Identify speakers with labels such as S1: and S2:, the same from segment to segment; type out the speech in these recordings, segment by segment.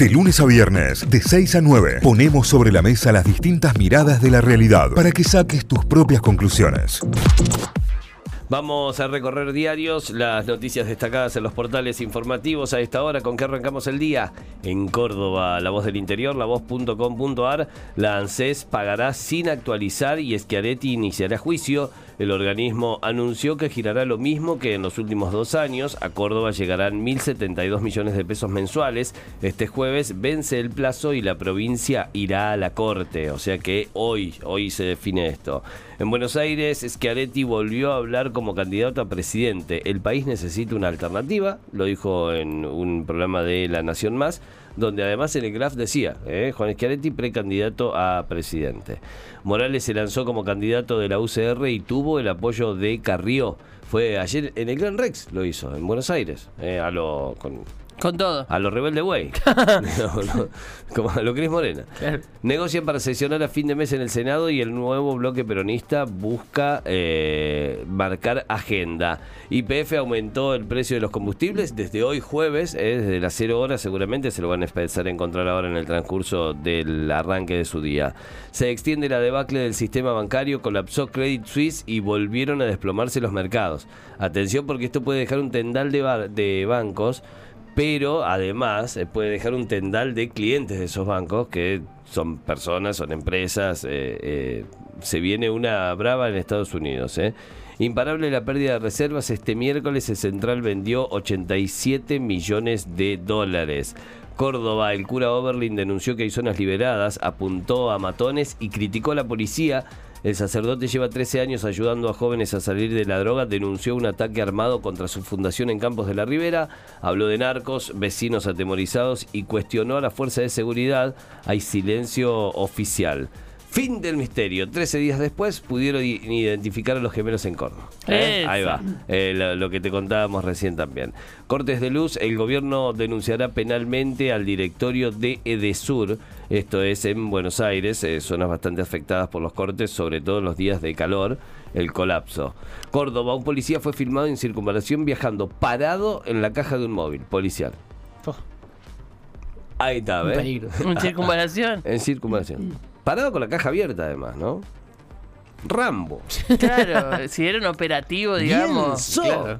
S1: De lunes a viernes, de 6 a 9, ponemos sobre la mesa las distintas miradas de la realidad para que saques tus propias conclusiones.
S2: Vamos a recorrer diarios, las noticias destacadas en los portales informativos a esta hora. ¿Con qué arrancamos el día? En Córdoba, La Voz del Interior, lavoz.com.ar, la ANSES pagará sin actualizar y Schiaretti iniciará juicio. El organismo anunció que girará lo mismo que en los últimos dos años. A Córdoba llegarán 1.072 millones de pesos mensuales. Este jueves vence el plazo y la provincia irá a la corte. O sea que hoy, hoy se define esto. En Buenos Aires, Schiaretti volvió a hablar como candidato a presidente. El país necesita una alternativa, lo dijo en un programa de La Nación Más donde además en el graph decía, eh, Juan Schiaretti precandidato a presidente. Morales se lanzó como candidato de la UCR y tuvo el apoyo de Carrió. Fue ayer en el Gran Rex, lo hizo, en Buenos Aires, eh, a lo, con
S3: todo.
S2: A los rebelde güey. como a lo Cris Morena. Negocian para sesionar a fin de mes en el Senado y el nuevo bloque peronista busca eh, marcar agenda. YPF aumentó el precio de los combustibles desde hoy jueves, eh, desde las 0 horas seguramente se lo van a empezar a encontrar ahora en el transcurso del arranque de su día. Se extiende la debacle del sistema bancario, colapsó Credit Suisse y volvieron a desplomarse los mercados. Atención porque esto puede dejar un tendal de, de bancos pero además eh, puede dejar un tendal de clientes de esos bancos que son personas, son empresas. Eh, eh, se viene una brava en Estados Unidos. Imparable la pérdida de reservas. Este miércoles el central vendió 87 millones de dólares. Córdoba, el cura Oberlin denunció que hay zonas liberadas, apuntó a matones y criticó a la policía el sacerdote lleva 13 años ayudando a jóvenes a salir de la droga, denunció un ataque armado contra su fundación en Campos de la Ribera, habló de narcos, vecinos atemorizados y cuestionó a la fuerza de seguridad. Hay silencio oficial. Fin del misterio. Trece días después pudieron identificar a los gemelos en Córdoba. ¿Eh? Ahí va. Eh, lo, que te contábamos recién también. Cortes de luz. El gobierno denunciará penalmente al directorio de Edesur. Esto es en Buenos Aires, eh, zonas bastante afectadas por los cortes, sobre todo en los días de calor, el colapso. Córdoba, un policía fue filmado en circunvalación viajando parado en la caja de un móvil policial. Oh. Ahí está, ¿ves?
S3: ¿En circunvalación?
S2: en circunvalación. Parado con la caja abierta, además, ¿no? Rambo.
S3: Claro, si era un operativo, digamos. Claro.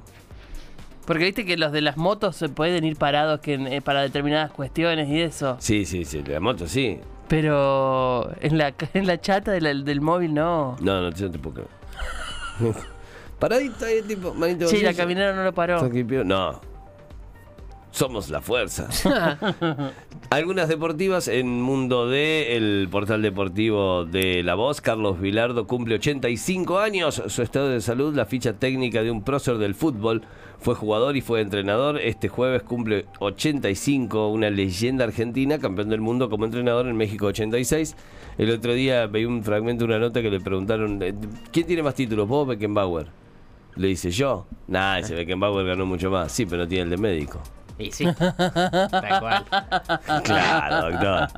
S3: Porque viste que los de las motos se pueden ir parados que, eh, para determinadas cuestiones y eso.
S2: Sí, sí, sí, de la moto sí.
S3: Pero en la, en la chata del, móvil no.
S2: No, no, puedo creer. Paradito ahí, tipo, manito.
S3: Sí, la caminera no lo paró.
S2: No, somos la fuerza. Algunas deportivas en Mundo D, el portal deportivo de La Voz. Carlos Vilardo cumple 85 años. Su estado de salud, la ficha técnica de un prócer del fútbol. Fue jugador y fue entrenador. Este jueves cumple 85, una leyenda argentina, campeón del mundo como entrenador en México 86. El otro día veí un fragmento de una nota que le preguntaron: eh, ¿Quién tiene más títulos, vos o Beckenbauer? Le dice yo. Nah, ese Beckenbauer ganó mucho más. Sí, pero no tiene el de médico.
S4: Y sí. Tal cual.
S2: Claro, doctor.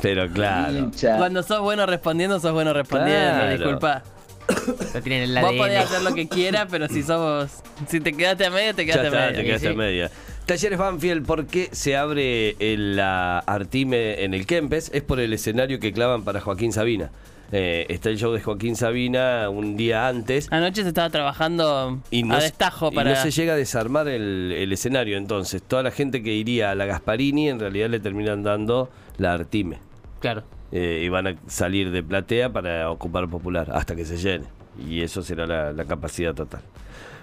S2: Pero claro.
S3: Cuando sos bueno respondiendo, sos bueno respondiendo. Disculpa. Vos podés hacer lo que quieras, pero si somos. Si te quedaste a media, te quedaste a media.
S2: Te quedaste a media. Talleres Banfield, ¿por qué se abre la Artime en el Kempes? Es por el escenario que clavan para Joaquín Sabina. Eh, está el show de Joaquín Sabina un día antes.
S3: Anoche se estaba trabajando a destajo para.
S2: Y no se llega a desarmar el, escenario, entonces toda la gente que iría a la Gasparini en realidad le terminan dando la Artime.
S3: Claro.
S2: Eh, y van a salir de platea para ocupar popular hasta que se llene. Y eso será la capacidad total.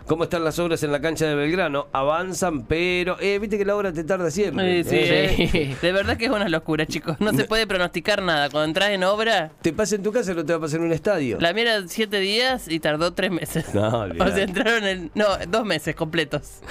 S2: ¿Cómo están las obras en la cancha de Belgrano? Avanzan, pero. Eh, viste que la obra te tarda siempre.
S3: Sí, eh. De verdad que es una locura, chicos. No se puede pronosticar nada. Cuando entras en obra.
S2: Te pasa en tu casa, no te va a pasar en un estadio.
S3: La mía siete días y tardó tres meses. No, O sea, entraron en. No, dos meses completos.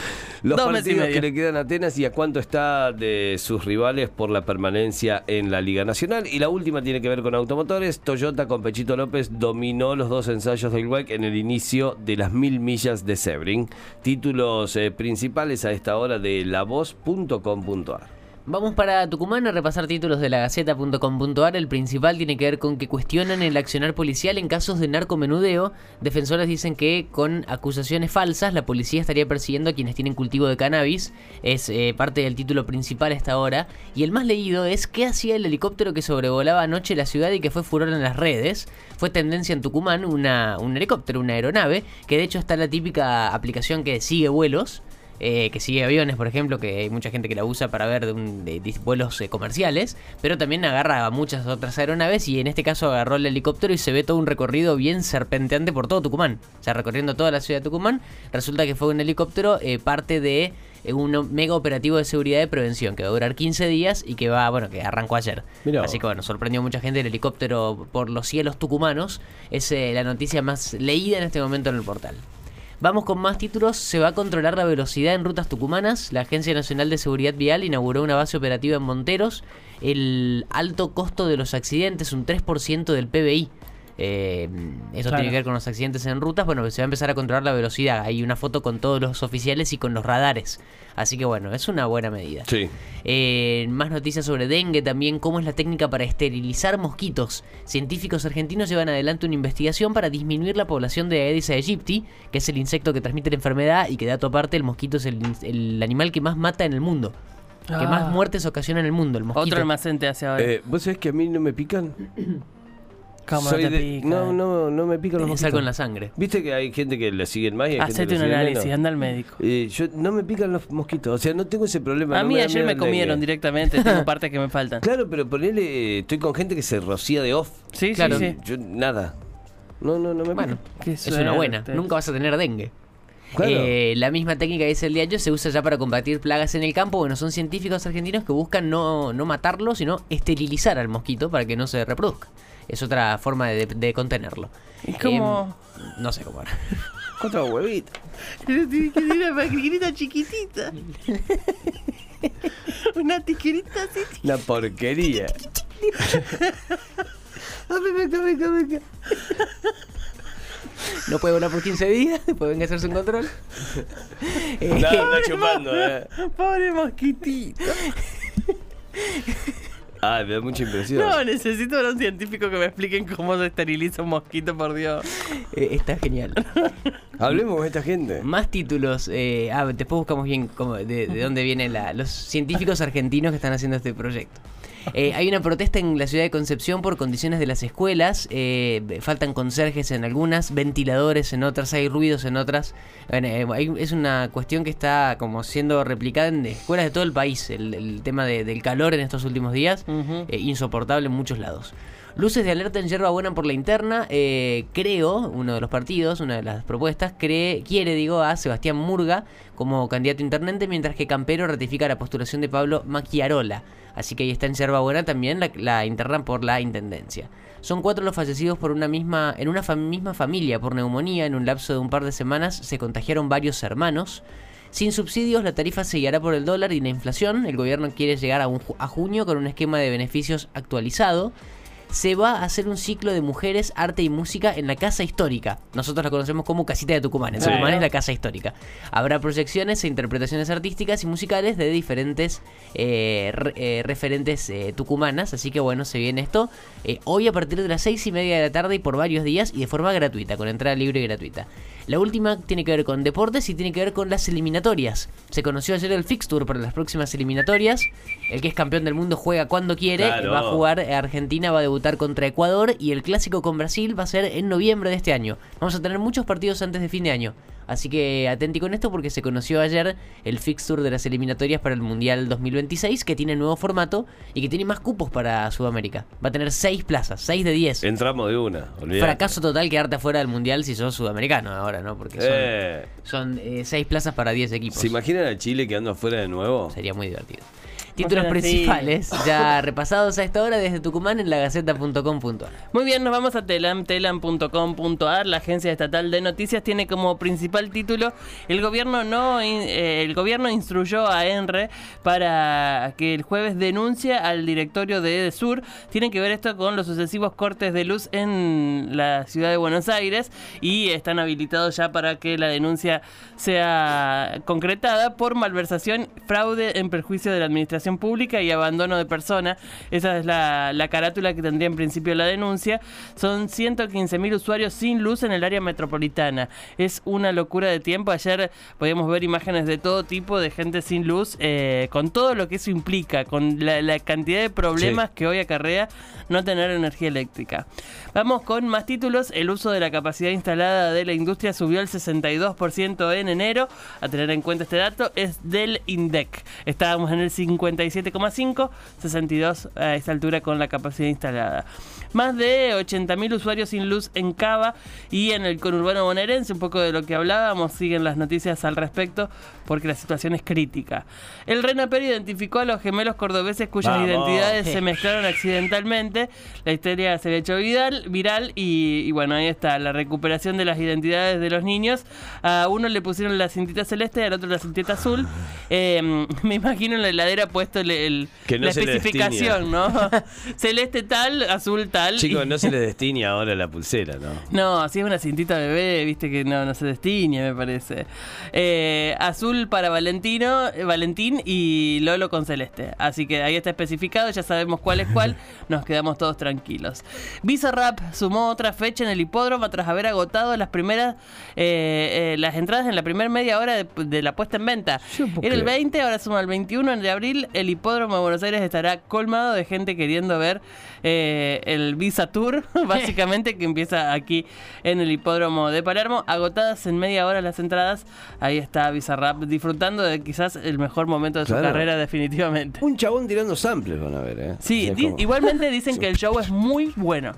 S2: Los dos partidos que le quedan a Atenas y a cuánto está de sus rivales por la permanencia en la Liga Nacional. Y la última tiene que ver con automotores. Toyota con Pechito López dominó los dos ensayos del WEC en el inicio de las mil millas de Sebring. Títulos eh, principales a esta hora de lavoz.com.ar.
S5: Vamos para Tucumán a repasar títulos de la Gaceta.com.ar. El principal tiene que ver con que cuestionan el accionar policial en casos de narcomenudeo. Defensores dicen que con acusaciones falsas la policía estaría persiguiendo a quienes tienen cultivo de cannabis. Es eh, parte del título principal a esta hora. Y el más leído es qué hacía el helicóptero que sobrevolaba anoche la ciudad y que fue furor en las redes. Fue tendencia en Tucumán una, un helicóptero, una aeronave, que de hecho está la típica aplicación que sigue vuelos. Eh, que sigue aviones, por ejemplo, que hay mucha gente que la usa para ver de, un, de, de vuelos eh, comerciales, pero también agarra a muchas otras aeronaves y en este caso agarró el helicóptero y se ve todo un recorrido bien serpenteante por todo Tucumán. O sea, recorriendo toda la ciudad de Tucumán, resulta que fue un helicóptero eh, parte de un mega operativo de seguridad de prevención que va a durar 15 días y que va, bueno, que arrancó ayer.
S2: Mirá.
S5: Así que bueno, sorprendió a mucha gente el helicóptero por los cielos tucumanos. Es la noticia más leída en este momento en el portal. Vamos con más títulos. Se va a controlar la velocidad en rutas tucumanas. La Agencia Nacional de Seguridad Vial inauguró una base operativa en Monteros. El alto costo de los accidentes, un 3% del PBI. Eh, eso
S3: Claro.
S5: tiene que ver con los accidentes en rutas. Bueno, se va a empezar a controlar la velocidad. Hay una foto con todos los oficiales y con los radares. Así que bueno, es una buena medida.
S2: Sí.
S5: Eh, más noticias sobre dengue también, cómo es la técnica para esterilizar mosquitos. Científicos argentinos llevan adelante una investigación para disminuir la población de Aedes aegypti, que es el insecto que transmite la enfermedad y que dato aparte el mosquito es el, el animal que más mata en el mundo. Que
S3: Ah.
S5: más muertes ocasiona en el mundo, el mosquito.
S3: Otro almacén te hace ahora.
S2: Eh, ¿Vos sabés que a mí no me pican?
S3: ¿Cómo
S2: Soy
S3: no te
S2: de-
S3: pica?
S2: No, no, no me pican los
S5: Tenés algo en la
S2: mosquitos.
S5: sangre.
S2: ¿Viste que hay gente que le siguen más y hay gente
S3: Hacete
S2: que
S3: un análisis,
S2: menos?
S3: anda al médico.
S2: Eh, yo no me pican los mosquitos, o sea, no tengo ese problema.
S3: A
S2: no
S3: mí
S2: da
S3: ayer
S2: miedo
S3: me
S2: el
S3: comieron directamente, tengo partes que me faltan.
S2: Claro, pero ponele, estoy con gente que se rocía de off.
S3: Sí,
S5: Claro.
S3: sí, sí.
S2: Yo nada. No, no, no me
S5: Bueno,
S2: pican.
S3: Qué
S5: es una buena.
S3: suerte.
S5: Nunca vas a tener dengue.
S2: Claro.
S5: Eh, la misma técnica dice el diario se usa ya para combatir plagas en el campo. Bueno, son científicos argentinos que buscan no, no matarlo, sino esterilizar al mosquito para que no se reproduzca. Es otra forma de, de contenerlo.
S3: ¿Y cómo?
S5: Em, no sé cómo era.
S2: Cuatro huevitos.
S3: Tiene que tener una tijerita chiquitita. una tijerita así.
S2: Una porquería.
S5: No puede volar por 15 días, después venga a hacerse un control. Eh,
S2: No, anda chupando, eh.
S3: Pobre mosquitito.
S2: Ay, me da mucha impresión.
S3: No, necesito ver a un científico que me expliquen cómo se esteriliza un mosquito, por Dios.
S5: eh, está genial.
S2: Hablemos con esta gente.
S5: Más títulos. eh, ah, después buscamos bien cómo- de, de dónde vienen la- los científicos argentinos que están haciendo este proyecto. Eh, hay una protesta en la ciudad de Concepción por condiciones de las escuelas. eh, faltan conserjes en algunas, ventiladores en otras, hay ruidos en otras. Bueno, eh, hay- es una cuestión que está como siendo replicada en escuelas de todo el país. El, el tema de- del calor en estos últimos días, eh, insoportable en muchos lados. Luces de alerta en Yerba Buena por la interna. eh, creo, uno de los partidos, una de las propuestas, quiere, digo, a Sebastián Murga como candidato intendente, mientras que Campero ratifica la postulación de Pablo Macchiarola. Así que ahí está en Yerba Buena también la, interna por la intendencia. Son cuatro los fallecidos por una misma, en una misma familia por neumonía. En un lapso de un par de semanas se contagiaron varios hermanos. Sin subsidios, la tarifa se guiará por el dólar y la inflación. El gobierno quiere llegar a junio con un esquema de beneficios actualizado. Se va a hacer un ciclo de mujeres, arte y música en la Casa Histórica. Nosotros la conocemos como Casita de Tucumán. En
S2: Sí.
S5: Tucumán es la Casa Histórica. Habrá proyecciones e interpretaciones artísticas y musicales de diferentes eh, re- eh, referentes eh, tucumanas. Así que bueno, se viene esto hoy a partir de las seis y media de la tarde y por varios días y de forma gratuita, con entrada libre y gratuita. La última tiene que ver con deportes y tiene que ver con las eliminatorias. Se conoció ayer el fixture para las próximas eliminatorias. El que es campeón del mundo juega cuando quiere.
S2: Claro.
S5: Va a jugar Argentina, va a debutar contra Ecuador y el clásico con Brasil va a ser en noviembre de este año. Vamos a tener muchos partidos antes de fin de año. Así que atenti con esto porque se conoció ayer el fixture de las eliminatorias para el Mundial 2026 que tiene nuevo formato y que tiene más cupos para Sudamérica. Va a tener 6 plazas, 6 de 10.
S2: Entramos de una. olvidate.
S5: Fracaso total quedarte afuera del Mundial si sos sudamericano ahora, ¿no? Porque son,
S2: Eh,
S5: son 6 plazas para 10 equipos.
S2: ¿Se imaginan a Chile quedando afuera de nuevo?
S5: Sería muy divertido. Títulos principales ya repasados a esta hora desde Tucumán en lagaceta.com.ar.
S3: Muy bien, nos vamos a telam, telam.com.ar. La agencia estatal de noticias tiene como principal título el gobierno no eh, el gobierno instruyó a ENRE para que el jueves denuncie al directorio de EDESUR. Tiene que ver esto con los sucesivos cortes de luz en la ciudad de Buenos Aires y están habilitados ya para que la denuncia sea concretada por malversación, fraude en perjuicio de la administración pública y abandono de persona. Esa es la, la carátula que tendría en principio la denuncia. Son 115.000 usuarios sin luz en el área metropolitana. Es una locura de tiempo. Ayer podíamos ver imágenes de todo tipo de gente sin luz, eh, con todo lo que eso implica, con la, la cantidad de problemas
S2: Sí.
S3: que hoy acarrea no tener energía eléctrica. Vamos con más títulos. El uso de la capacidad instalada de la industria subió al 62% en enero. A tener en cuenta este dato es del INDEC. Estábamos en el 57,5, 62 a esta altura con la capacidad instalada. Más de 80.000 usuarios sin luz en Cava y en el conurbano bonaerense, un poco de lo que hablábamos, siguen las noticias al respecto porque la situación es crítica. El RENAPER identificó a los gemelos cordobeses cuyas
S2: Vamos.
S3: identidades se mezclaron accidentalmente. La historia se había hecho viral, viral y, y bueno, ahí está, la recuperación de las identidades de los niños. A uno le pusieron la cintita celeste y al otro la cintita azul. Eh, me imagino en la heladera puesto el, el-
S2: Que no
S3: la
S2: se le
S3: especificación, ¿no? celeste tal, azul tal.
S2: Chicos,
S3: y-
S2: no se les destine ahora la pulsera, ¿no?
S3: no, si es una cintita bebé, viste que no, no se destiñe, me parece. Eh, azul para Valentino, eh, Valentín y Lolo con celeste. Así que ahí está especificado, ya sabemos cuál es cuál, nos quedamos todos tranquilos. Bizarrap sumó otra fecha en el hipódromo tras haber agotado las primeras eh, las entradas en la primera media hora de, de la puesta en venta. Era el
S2: creer.
S3: 20, ahora suma el 21 de abril. El hipódromo de Buenos Aires estará colmado de gente queriendo ver eh, el Visa Tour, básicamente, que empieza aquí en el hipódromo de Palermo. Agotadas en media hora las entradas. Ahí está Bizarrap disfrutando de quizás el mejor momento de su carrera, definitivamente.
S2: Un chabón tirando samples van a ver, ¿eh?
S3: Sí,
S2: Es
S3: di-
S2: como-
S3: igualmente dicen que el show es muy bueno.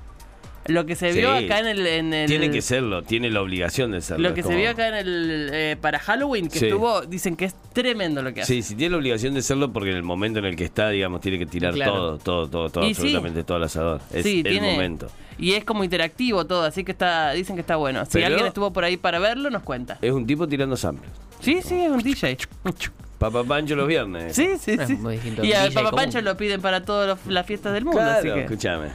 S3: Lo que se vio
S2: Sí.
S3: acá en el, en el-
S2: Tiene que serlo, tiene la obligación de serlo.
S3: Lo que se vio acá en el eh, para Halloween que
S2: Sí.
S3: estuvo, dicen que es tremendo lo que hace.
S2: Sí, sí, tiene la obligación de serlo porque en el momento en el que está, digamos, tiene que tirar
S5: Claro.
S2: todo, todo, todo, todo,
S3: Y sí.
S2: absolutamente todo al asador. Es
S3: Sí,
S2: el
S3: tiene-
S2: momento.
S3: Y es como interactivo todo, así que está, dicen que está bueno. Si
S2: Pero-
S3: alguien estuvo por ahí para verlo, nos cuenta.
S2: Es un tipo tirando samples.
S3: Sí, sí, es un DJ.
S2: Papá Pancho los viernes.
S3: Sí, sí, sí. Y
S5: a
S3: Papá. Pancho lo piden para todas las fiestas del mundo, así
S2: Claro,
S3: que.
S2: escúchame.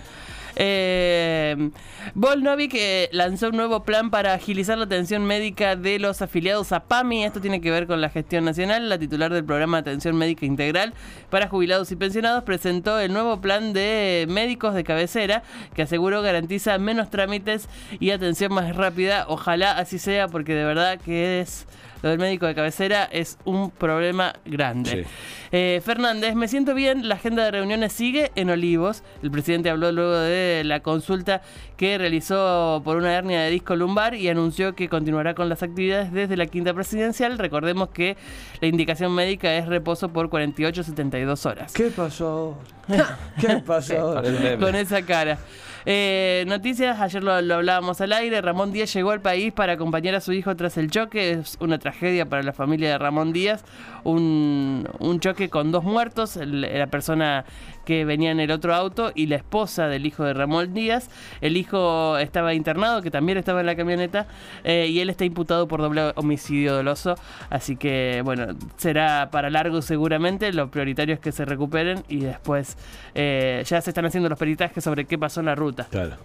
S3: Eh, Eh, lanzó un nuevo plan para agilizar la atención médica de los afiliados a PAMI. Esto tiene que ver con la gestión nacional. La titular del programa atención médica integral para jubilados y pensionados presentó el nuevo plan de médicos de cabecera que aseguró garantiza menos trámites y atención más rápida. Ojalá así sea porque de verdad que es... Lo del médico de cabecera es un problema grande.
S2: Sí.
S3: Eh, Fernández, me siento bien, la agenda de reuniones sigue en Olivos. El presidente habló luego de la consulta que realizó por una hernia de disco lumbar y anunció que continuará con las actividades desde la quinta presidencial. Recordemos que la indicación médica es reposo por 48-72 horas.
S2: ¿Qué pasó? ¿Qué pasó?
S3: Con esa cara. Eh, noticias, ayer lo, lo hablábamos al aire, Ramón Díaz llegó al país para acompañar a su hijo tras el choque, es una tragedia para la familia de Ramón Díaz, un, un choque con dos muertos, la persona que venía en el otro auto y la esposa del hijo de Ramón Díaz, el hijo estaba internado, que también estaba en la camioneta, eh, y él está imputado por doble homicidio doloso, así que bueno, será para largo seguramente, lo prioritario es que se recuperen y después eh, ya se están haciendo los peritajes sobre qué pasó en la ruta.
S2: Claro.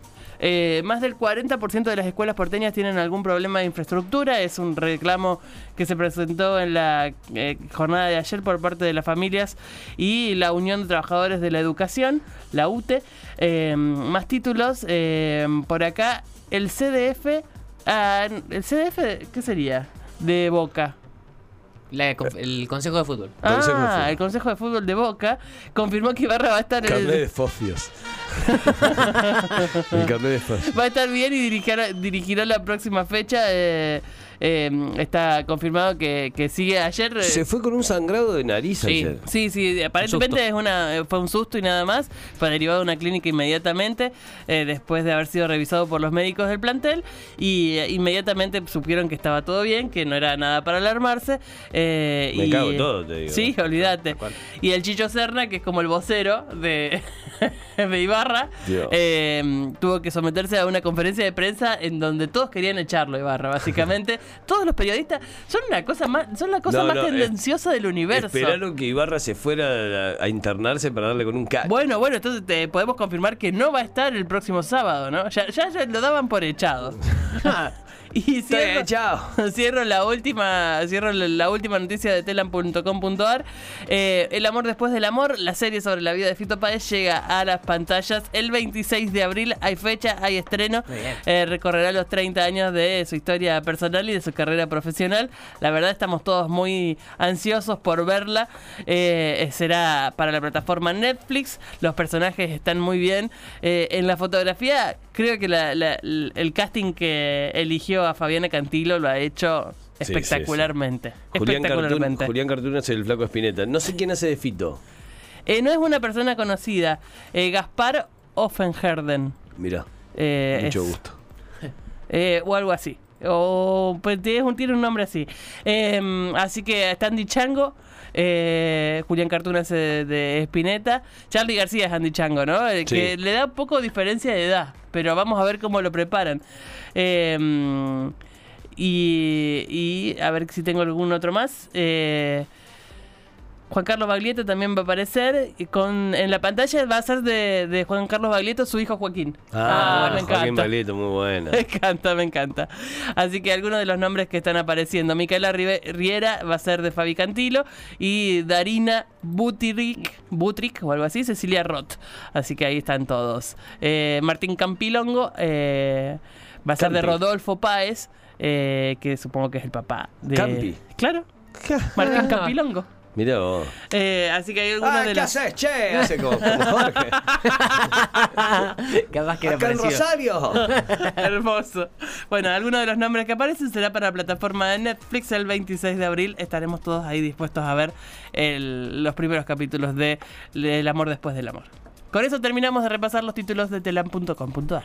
S3: Eh, más del 40% de las escuelas porteñas tienen algún problema de infraestructura. Es un reclamo que se presentó en la eh, jornada de ayer por parte de las familias y la Unión de Trabajadores de la Educación, la UTE. Eh, más títulos eh, por acá. El CDF. ah, ¿El CDF qué sería? De Boca.
S5: La el Consejo de Fútbol.
S2: Consejo de
S3: ah,
S2: Fútbol.
S3: el Consejo de Fútbol de Boca confirmó que Ibarra va a estar en
S2: Carnet
S3: el,
S2: de fofios. el carnet de fofios.
S3: Va a estar bien y dirigirá, dirigirá la próxima fecha. eh, eh, está confirmado que, que sigue ayer. eh,
S2: Se fue con un sangrado de nariz
S5: Sí.
S2: ayer.
S3: Sí, sí, aparentemente es una, eh, fue un susto y nada más. Fue derivado a una clínica inmediatamente, eh, después de haber sido revisado por los médicos del plantel. Y eh, inmediatamente supieron que estaba todo bien, que no era nada para alarmarse. eh,
S2: Me
S3: y,
S2: cago en todo, te digo.
S3: Sí, olvídate. Y el Chicho Serna, que es como el vocero de, de Ibarra, eh, tuvo que someterse a una conferencia de prensa en donde todos querían echarlo, Ibarra, básicamente. todos los periodistas son una cosa más, son la cosa
S2: No,
S3: más
S2: no,
S3: tendenciosa del universo.
S2: Esperaron que Ibarra se fuera a, a internarse para darle con un cacho.
S3: Bueno, bueno, entonces te podemos confirmar que no va a estar el próximo sábado, ¿no? Ya, ya, ya lo daban por echado. y
S2: Está
S3: cierro,
S2: echado.
S3: cierro la última, cierro la, la última noticia de telam.com.ar. Eh, el amor después del amor, la serie sobre la vida de Fito Páez llega a las pantallas el 26 de abril. Hay fecha, hay estreno. Eh, recorrerá los 30 años de su historia personal y de su carrera profesional. La verdad estamos todos muy ansiosos por verla. Eh, será para la plataforma Netflix. Los personajes están muy bien. Eh, en la fotografía, creo que la- la- el casting que eligió a Fabiana Cantilo lo ha hecho
S2: Sí, sí,
S3: espectacularmente.
S2: Julián
S3: espectacularmente.
S2: Julián Cartoon es el flaco Espineta. No sé quién hace de Fito.
S3: Eh, no es una persona conocida. Eh, Gaspar Offenherden.
S2: Mira,
S3: Eh,
S2: mucho
S3: es-
S2: gusto.
S3: Eh, o algo así. O pues, tiene un, tiene un nombre así. Eh, así que está Andy Chango. eh, Julián Cartuna es de, de Spinetta. Charlie García es Andy Chango, ¿no?
S2: Sí.
S3: Que le da un poco diferencia de edad. Pero vamos a ver cómo lo preparan. Eh, y, y a ver si tengo algún otro más. Eh, Juan Carlos Baglietto también va a aparecer. Y con, en la pantalla va a ser de, de Juan Carlos Baglietto su hijo Joaquín.
S2: Ah,
S3: me
S2: Joaquín
S3: encanta.
S2: Baglietto, muy buena.
S3: Me encanta, me encanta. Así que algunos de los nombres que están apareciendo. Micaela Riera va a ser de Fabi Cantilo y Darina Butrick, Butrick o algo así, Cecilia Roth. Así que ahí están todos. Eh, Martín Campilongo eh, va a ser de. Rodolfo Páez, eh, que supongo que es el papá de...
S2: Campi.
S3: Claro. Martín Campilongo.
S2: Mirá vos.
S3: Eh, así que hay algunos
S2: Ah,
S3: de
S2: ¿qué
S3: los...
S2: haces, che? Hace como, como Jorge.
S5: Capaz que era
S2: Acá en. Rosario.
S3: Hermoso. Bueno, algunos de los nombres que aparecen será para la plataforma de Netflix el 26 de abril. Estaremos todos ahí dispuestos a ver el- los primeros capítulos de El amor después del amor. Con eso terminamos de repasar los títulos de telam.com.ar.